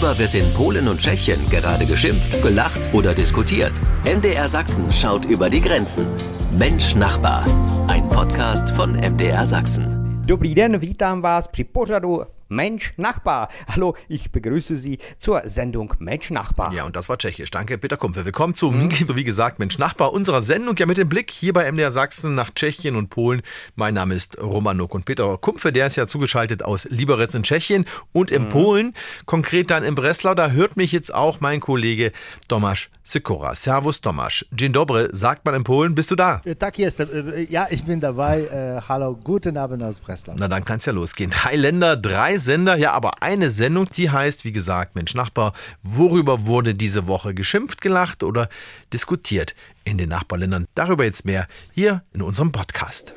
Worüber wird in Polen und Tschechien gerade geschimpft, gelacht oder diskutiert? MDR Sachsen schaut über die Grenzen. Mensch Nachbar, ein Podcast von MDR Sachsen. Dobrý den, vítám vás při pořadu Mensch Nachbar. Hallo, ich begrüße Sie zur Sendung Mensch Nachbar. Ja, und das war Tschechisch. Danke, Peter Kumpfe. Willkommen zu, mhm. wie gesagt, Mensch Nachbar unserer Sendung. Ja, mit dem Blick hier bei MDR Sachsen nach Tschechien und Polen. Mein Name ist Roman Nook und Peter Kumpfe, der ist ja zugeschaltet aus Liberec in Tschechien und in mhm. Polen, konkret dann in Breslau. Da hört mich jetzt auch mein Kollege Tomasz Sikora. Servus Tomasz. Dzień dobry, sagt man in Polen. Bist du da? Tak jest. Ja, ich bin dabei. Hallo, guten Abend aus Breslau. Na, dann kann es ja losgehen. Drei Länder, drei Sender, ja, aber eine Sendung, die heißt, wie gesagt, Mensch Nachbar, worüber wurde diese Woche geschimpft, gelacht oder diskutiert in den Nachbarländern? Darüber jetzt mehr hier in unserem Podcast.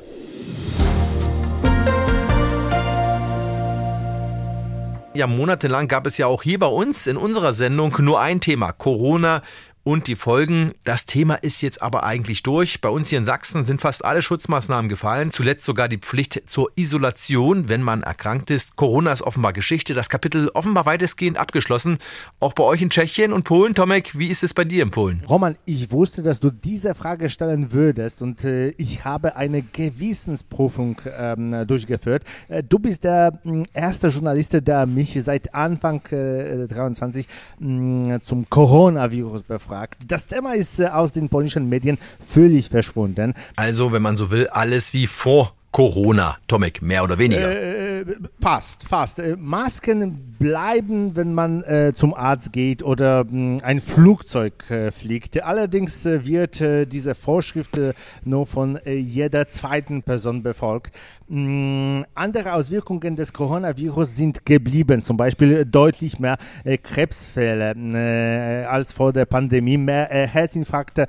Ja, monatelang gab es ja auch hier bei uns in unserer Sendung nur ein Thema, Corona und die Folgen. Das Thema ist jetzt aber eigentlich durch. Bei uns hier in Sachsen sind fast alle Schutzmaßnahmen gefallen. Zuletzt sogar die Pflicht zur Isolation, wenn man erkrankt ist. Corona ist offenbar Geschichte. Das Kapitel offenbar weitestgehend abgeschlossen. Auch bei euch in Tschechien und Polen. Tomek, wie ist es bei dir in Polen? Roman, ich wusste, dass du diese Frage stellen würdest und äh, ich habe eine Gewissensprüfung ähm, durchgeführt. Äh, du bist der äh, erste Journalist, der mich seit Anfang äh, 23 äh, zum Coronavirus befragt gefragt. Das Thema ist äh, aus den polnischen Medien völlig verschwunden. Also, wenn man so will, alles wie vor Corona, Tomek, mehr oder weniger. Äh, äh fast, fast. Äh, Masken bleiben, wenn man äh, zum Arzt geht oder mh, hm, ein Flugzeug äh, fliegt. Allerdings wird diese Vorschrift nur von jeder zweiten Person befolgt. Mh, hm, andere Auswirkungen des Coronavirus sind geblieben, zum Beispiel deutlich mehr Krebsfälle als vor der Pandemie, mehr Herzinfarkte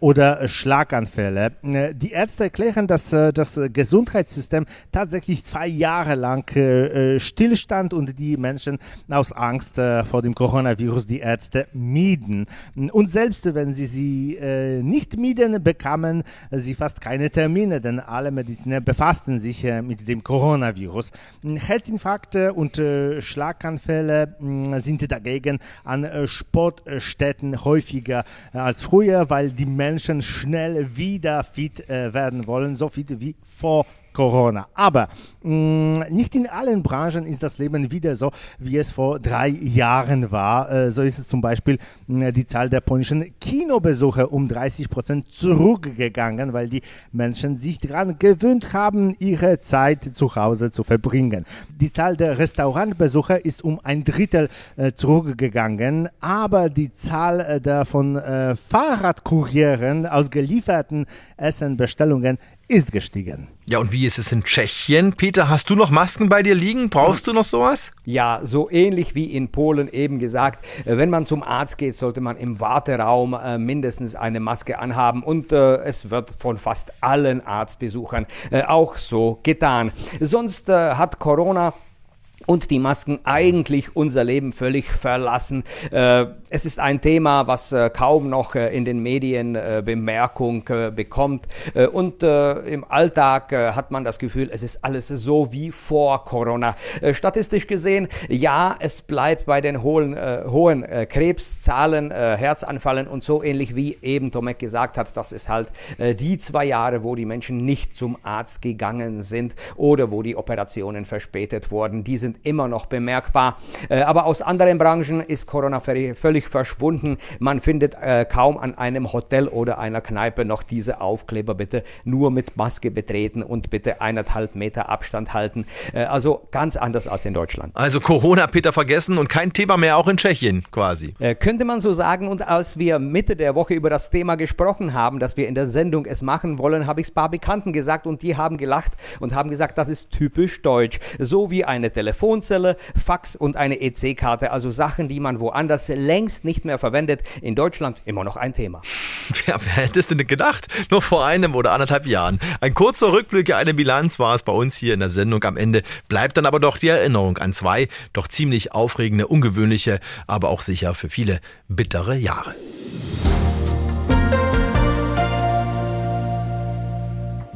oder Schlaganfälle. die Ärzte erklären, dass das Gesundheitssystem tatsächlich zwei Jahre lang äh, äh, stillstand und die Menschen aus Angst äh, vor dem Coronavirus die Ärzte mieden. Und selbst wenn sie sie äh, nicht mieden, bekamen sie fast keine Termine, denn alle Mediziner befassten sich äh, mit dem Coronavirus. Herzinfarkte und äh, Schlaganfälle sind dagegen an Sportstätten häufiger als früher, weil die Menschen schnell wieder fit werden wollen, so fit wie vor Corona. Aber mh, mm, nicht in allen Branchen ist das Leben wieder so, wie es vor drei Jahren war. Äh, so ist es zum Beispiel mh, mm, die Zahl der polnischen Kinobesucher um 30 Prozent zurückgegangen, weil die Menschen sich daran gewöhnt haben, ihre Zeit zu Hause zu verbringen. Die Zahl der Restaurantbesucher ist um ein Drittel äh, zurückgegangen, aber die Zahl äh, der von äh, Fahrradkurieren ausgelieferten Essenbestellungen ist gestiegen. Ja, und wie ist es in Tschechien? Peter, hast du noch Masken bei dir liegen? Brauchst du noch sowas? Ja, so ähnlich wie in Polen eben gesagt. Äh, wenn man zum Arzt geht, sollte man im Warteraum äh, mindestens eine Maske anhaben und äh, es wird von fast allen Arztbesuchern äh, auch so getan. Sonst äh, hat Corona und die Masken eigentlich unser Leben völlig verlassen. Äh, es ist ein Thema, was äh, kaum noch äh, in den Medien Bemerkung bekommt. Und im Alltag hat man das Gefühl, es ist alles so wie vor Corona. Statistisch gesehen, ja, es bleibt bei den hohen, hohen Krebszahlen, Herzanfallen und so ähnlich wie eben Tomek gesagt hat, das ist halt die zwei Jahre, wo die Menschen nicht zum Arzt gegangen sind oder wo die Operationen verspätet wurden. Die sind immer noch bemerkbar. Äh, aber aus anderen Branchen ist Corona völlig verschwunden. Man findet äh, kaum an einem Hotel oder einer Kneipe noch diese Aufkleber, bitte nur mit Maske betreten und bitte eineinhalb Meter Abstand halten. Äh, also ganz anders als in Deutschland. Also Corona, Peter, vergessen und kein Thema mehr auch in Tschechien quasi. könnte man so sagen. Und als wir Mitte der Woche über das Thema gesprochen haben, dass wir in der Sendung es machen wollen, habe ich es ein paar Bekannten gesagt und die haben gelacht und haben gesagt, das ist typisch deutsch. So wie eine Telefon Telefonzelle, Fax und eine EC-Karte, also Sachen, die man woanders längst nicht mehr verwendet. In Deutschland immer noch ein Thema. Ja, wer hätte es denn gedacht? Nur vor einem oder anderthalb Jahren. Ein kurzer Rückblick, eine Bilanz war es bei uns hier in der Sendung. Am Ende bleibt dann aber doch die Erinnerung an zwei doch ziemlich aufregende, ungewöhnliche, aber auch sicher für viele bittere Jahre.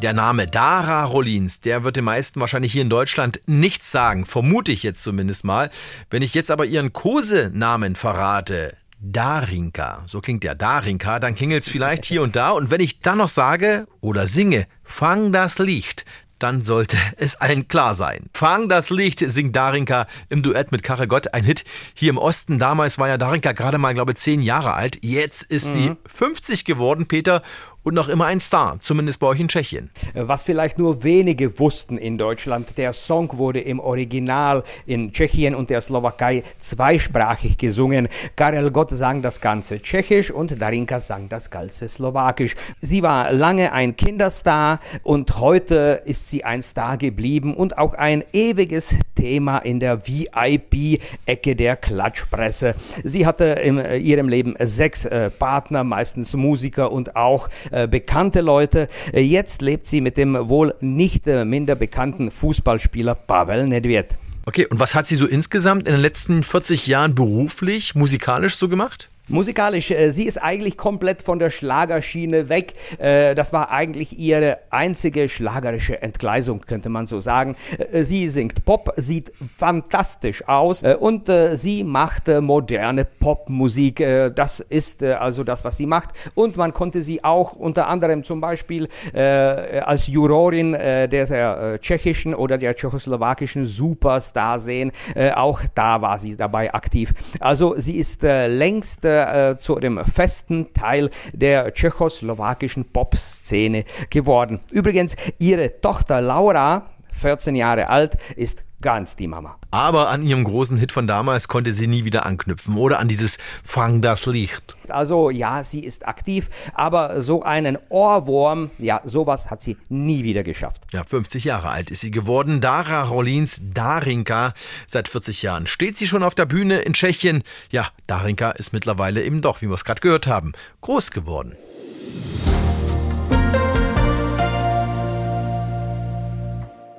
Der Name Dara Rollins, der wird den meisten wahrscheinlich hier in Deutschland nichts sagen, vermute ich jetzt zumindest mal. Wenn ich jetzt aber ihren Kosenamen verrate, Darinka, so klingt der Darinka, dann klingelt es vielleicht hier und da. Und wenn ich dann noch sage oder singe, fang das Licht, dann sollte es allen klar sein. Fang das Licht singt Darinka im Duett mit Karre Gott, ein Hit hier im Osten. Damals war ja Darinka gerade mal, glaube ich, zehn Jahre alt. Jetzt ist mhm. sie 50 geworden, Peter und noch immer ein Star, zumindest bei euch in Tschechien. Was vielleicht nur wenige wussten in Deutschland, der Song wurde im Original in Tschechien und der Slowakei zweisprachig gesungen. Karel Gott sang das Ganze tschechisch und Darinka sang das Ganze slowakisch. Sie war lange ein Kinderstar und heute ist sie ein Star geblieben und auch ein ewiges Thema in der VIP-Ecke der Klatschpresse. Sie hatte in ihrem Leben sechs äh, Partner, meistens Musiker und auch äh, bekannte Leute. Äh, jetzt lebt sie mit dem wohl nicht äh, minder bekannten Fußballspieler Pavel Nedved. Okay, und was hat sie so insgesamt in den letzten 40 Jahren beruflich, musikalisch so gemacht? Musikalisch, äh, sie ist eigentlich komplett von der Schlagerschiene weg. Äh, das war eigentlich ihre einzige schlagerische Entgleisung, könnte man so sagen. Äh, sie singt Pop, sieht fantastisch aus äh, und äh, sie macht äh, moderne Popmusik. das ist also das, was sie macht. Und man konnte sie auch unter anderem zum Beispiel als Jurorin der, tschechischen oder der tschechoslowakischen Superstar sehen. auch da war sie dabei aktiv. Also sie ist längst äh, zu dem festen Teil der tschechoslowakischen Pop-Szene geworden. Übrigens, ihre Tochter Laura, 14 Jahre alt, ist ganz die Mama. Aber an ihrem großen Hit von damals konnte sie nie wieder anknüpfen oder an dieses Fang das Licht. Also ja, sie ist aktiv, aber so einen Ohrwurm, ja, sowas hat sie nie wieder geschafft. Ja, 50 Jahre alt ist sie geworden. Dara Rollins Darinka. Seit 40 Jahren steht sie schon auf der Bühne in Tschechien. Ja, Darinka ist mittlerweile eben doch, wie wir es gerade gehört haben, groß geworden.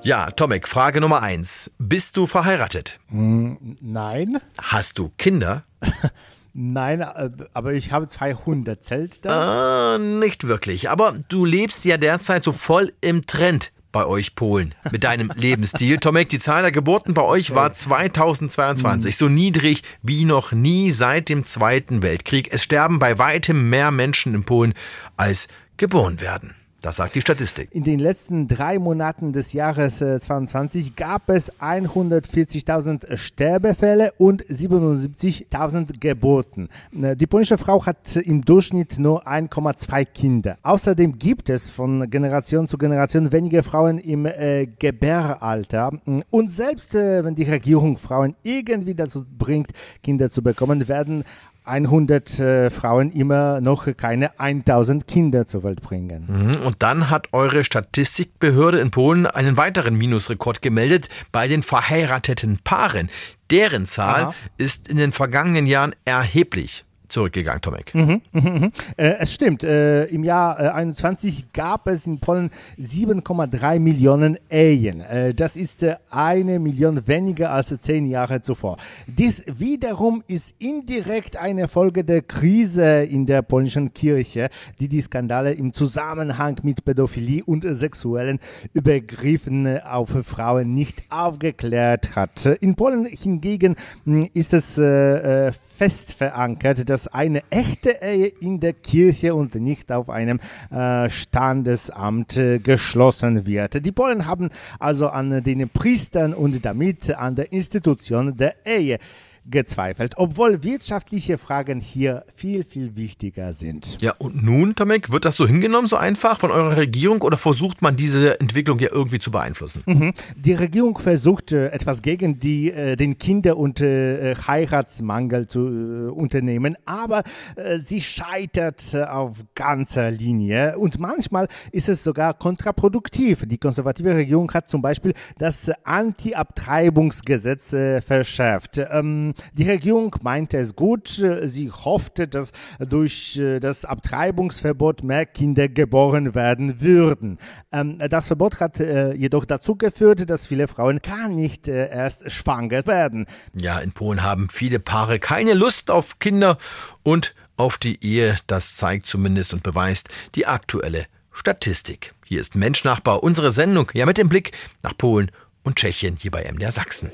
Ja, Tomek, Frage Nummer eins. Bist du verheiratet? Mm, nein. Hast du Kinder? Nein, äh, aber ich habe zwei Hunde. Zählt das? Äh, nicht wirklich. Aber du lebst ja derzeit so voll im Trend bei euch Polen mit deinem Lebensstil. Tomek, die Zahl der Geburten bei euch war 2022 so niedrig wie noch nie seit dem Zweiten Weltkrieg. Es sterben bei weitem mehr Menschen in Polen als geboren werden. Das sagt die Statistik. In den letzten drei Monaten des Jahres 2022 äh, gab es 140.000 Sterbefälle und 77.000 Geburten. Äh, die polnische Frau hat im Durchschnitt nur 1,2 Kinder. Außerdem gibt es von Generation zu Generation weniger Frauen im äh, Gebäralter. Und selbst äh, wenn die Regierung Frauen irgendwie dazu bringt, Kinder zu bekommen, werden 100 äh, Frauen immer noch keine 1000 Kinder zur Welt bringen. Mhm. Und dann hat eure Statistikbehörde in Polen einen weiteren Minusrekord gemeldet bei den verheirateten Paaren. Deren Zahl Aha. ist in den vergangenen Jahren erheblich zurückgegangen, Tomek. Mhm, mh, mh. Äh, es stimmt. Äh, Im Jahr äh, 21 gab es in Polen 7,3 Millionen Ehen. Äh, das ist äh, eine Million weniger als zehn Jahre zuvor. Dies wiederum ist indirekt eine Folge der Krise in der polnischen Kirche, die die Skandale im Zusammenhang mit Pädophilie und sexuellen Übergriffen auf Frauen nicht aufgeklärt hat. In Polen hingegen hm, ist es äh, fest verankert, dass eine echte Ehe in der Kirche und nicht auf einem äh, Standesamt äh, geschlossen wird. Die Polen haben also an den Priestern und damit an der Institution der Ehe gezweifelt, obwohl wirtschaftliche Fragen hier viel, viel wichtiger sind. Ja, und nun, Tomek, wird das so hingenommen, so einfach von eurer Regierung oder versucht man diese Entwicklung ja irgendwie zu beeinflussen? Mhm. Die Regierung versucht äh, etwas gegen die, äh, den Kinder- und äh, Heiratsmangel zu äh, unternehmen, aber sie scheitert auf ganzer Linie und manchmal ist es sogar kontraproduktiv. Die konservative Regierung hat zum Beispiel das Anti-Abtreibungsgesetz verschärft. Ähm, die Regierung meinte es gut. Sie hoffte, dass durch äh, das Abtreibungsverbot mehr Kinder geboren werden würden. Ähm, das Verbot hat äh, jedoch dazu geführt, dass viele Frauen gar nicht äh, erst schwanger werden. Ja, in Polen haben viele Paare keine Lust auf Kinder und auf die Ehe. Das zeigt zumindest und beweist die aktuelle Statistik. Hier ist Menschnachbar, unsere Sendung, ja mit dem Blick nach Polen und Tschechien hier bei MDR Sachsen.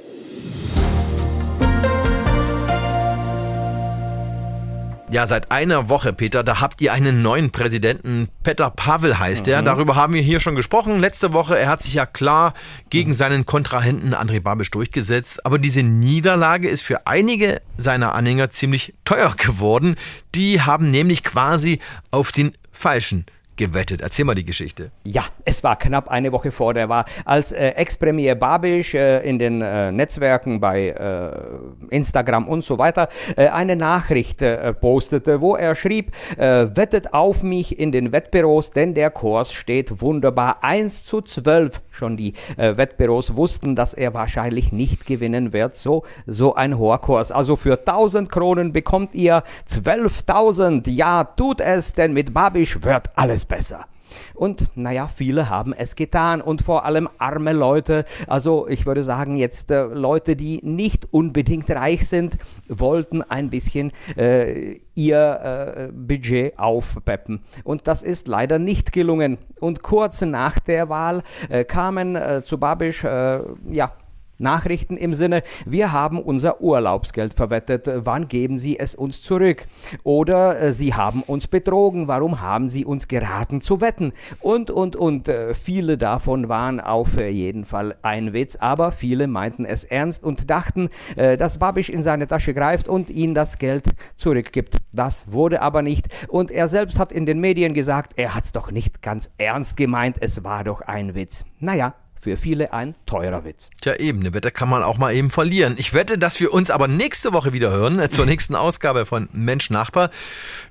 Ja, seit einer Woche, Peter, da habt ihr einen neuen Präsidenten. Peter Pavel heißt mhm. er. Darüber haben wir hier schon gesprochen. Letzte Woche, er hat sich ja klar gegen seinen Kontrahenten André Babisch durchgesetzt. Aber diese Niederlage ist für einige seiner Anhänger ziemlich teuer geworden. Die haben nämlich quasi auf den falschen gewettet. Erzähl mal die Geschichte. Ja, es war knapp eine Woche vor der Wahl, als äh, Ex-Premier Babisch äh, in den äh, Netzwerken bei äh, Instagram und so weiter äh, eine Nachricht äh, postete, wo er schrieb, wettet auf mich in den Wettbüros, denn der Kurs steht wunderbar 1 zu 12. Schon die Wettbüros wussten, dass er wahrscheinlich nicht gewinnen wird. So, so ein hoher Kurs. Also für 1000 Kronen bekommt ihr 12.000. Ja, tut es, denn mit Babisch wird alles besser. Und naja, viele haben es getan und vor allem arme Leute, also ich würde sagen jetzt äh, Leute, die nicht unbedingt reich sind, wollten ein bisschen äh, ihr äh, Budget aufpeppen. Und das ist leider nicht gelungen. Und kurz nach der Wahl äh, kamen äh, zu Babisch, äh, ja, Nachrichten im Sinne, wir haben unser Urlaubsgeld verwettet, wann geben Sie es uns zurück? Oder äh, Sie haben uns betrogen, warum haben Sie uns geraten zu wetten? Und, und, und. Äh, viele davon waren auf jeden Fall ein Witz, aber viele meinten es ernst und dachten, äh, dass Babisch in seine Tasche greift und ihnen das Geld zurückgibt. Das wurde aber nicht. Und er selbst hat in den Medien gesagt, er hat es doch nicht ganz ernst gemeint, es war doch ein Witz. Naja, für viele ein teurer Witz. Tja, eben, eine Wette kann man auch mal eben verlieren. Ich wette, dass wir uns aber nächste Woche wieder hören, äh, zur nächsten Ausgabe von Mensch Nachbar.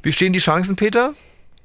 Wie stehen die Chancen, Peter?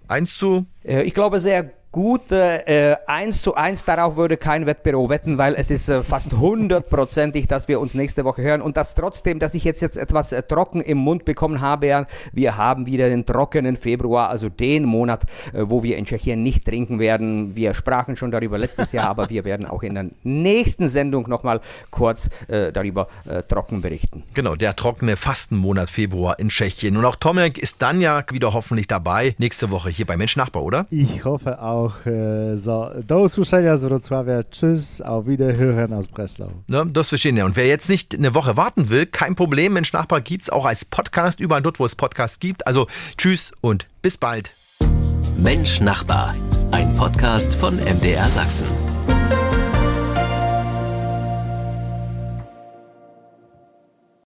Eins zu? Äh, ich glaube sehr gut. Äh, 1 zu 1 darauf würde kein Wettbüro wetten, weil es ist äh, fast hundertprozentig, dass wir uns nächste Woche hören. Und das trotzdem, dass ich jetzt, jetzt etwas äh, trocken im Mund bekommen habe. Ja, wir haben wieder den trockenen Februar, also den Monat, äh, wo wir in Tschechien nicht trinken werden. Wir sprachen schon darüber letztes Jahr, aber wir werden auch in der nächsten Sendung nochmal kurz äh, darüber äh, trocken berichten. Genau, der trockene Fastenmonat Februar in Tschechien. Und auch Tomek ist dann ja wieder hoffentlich dabei nächste Woche hier bei Mensch Nachbar, oder? Ich hoffe auch auch e, za, do usłyszenia z Wrocławia. Tschüss, auf Wiederhören aus Breslau. Ne, das verstehen ja. Und wer jetzt nicht eine Woche warten will, kein Problem. Mensch Nachbar gibt es auch als Podcast, überall dort, wo es Podcasts gibt. Also tschüss und bis bald. Mensch Nachbar, ein Podcast von MDR Sachsen.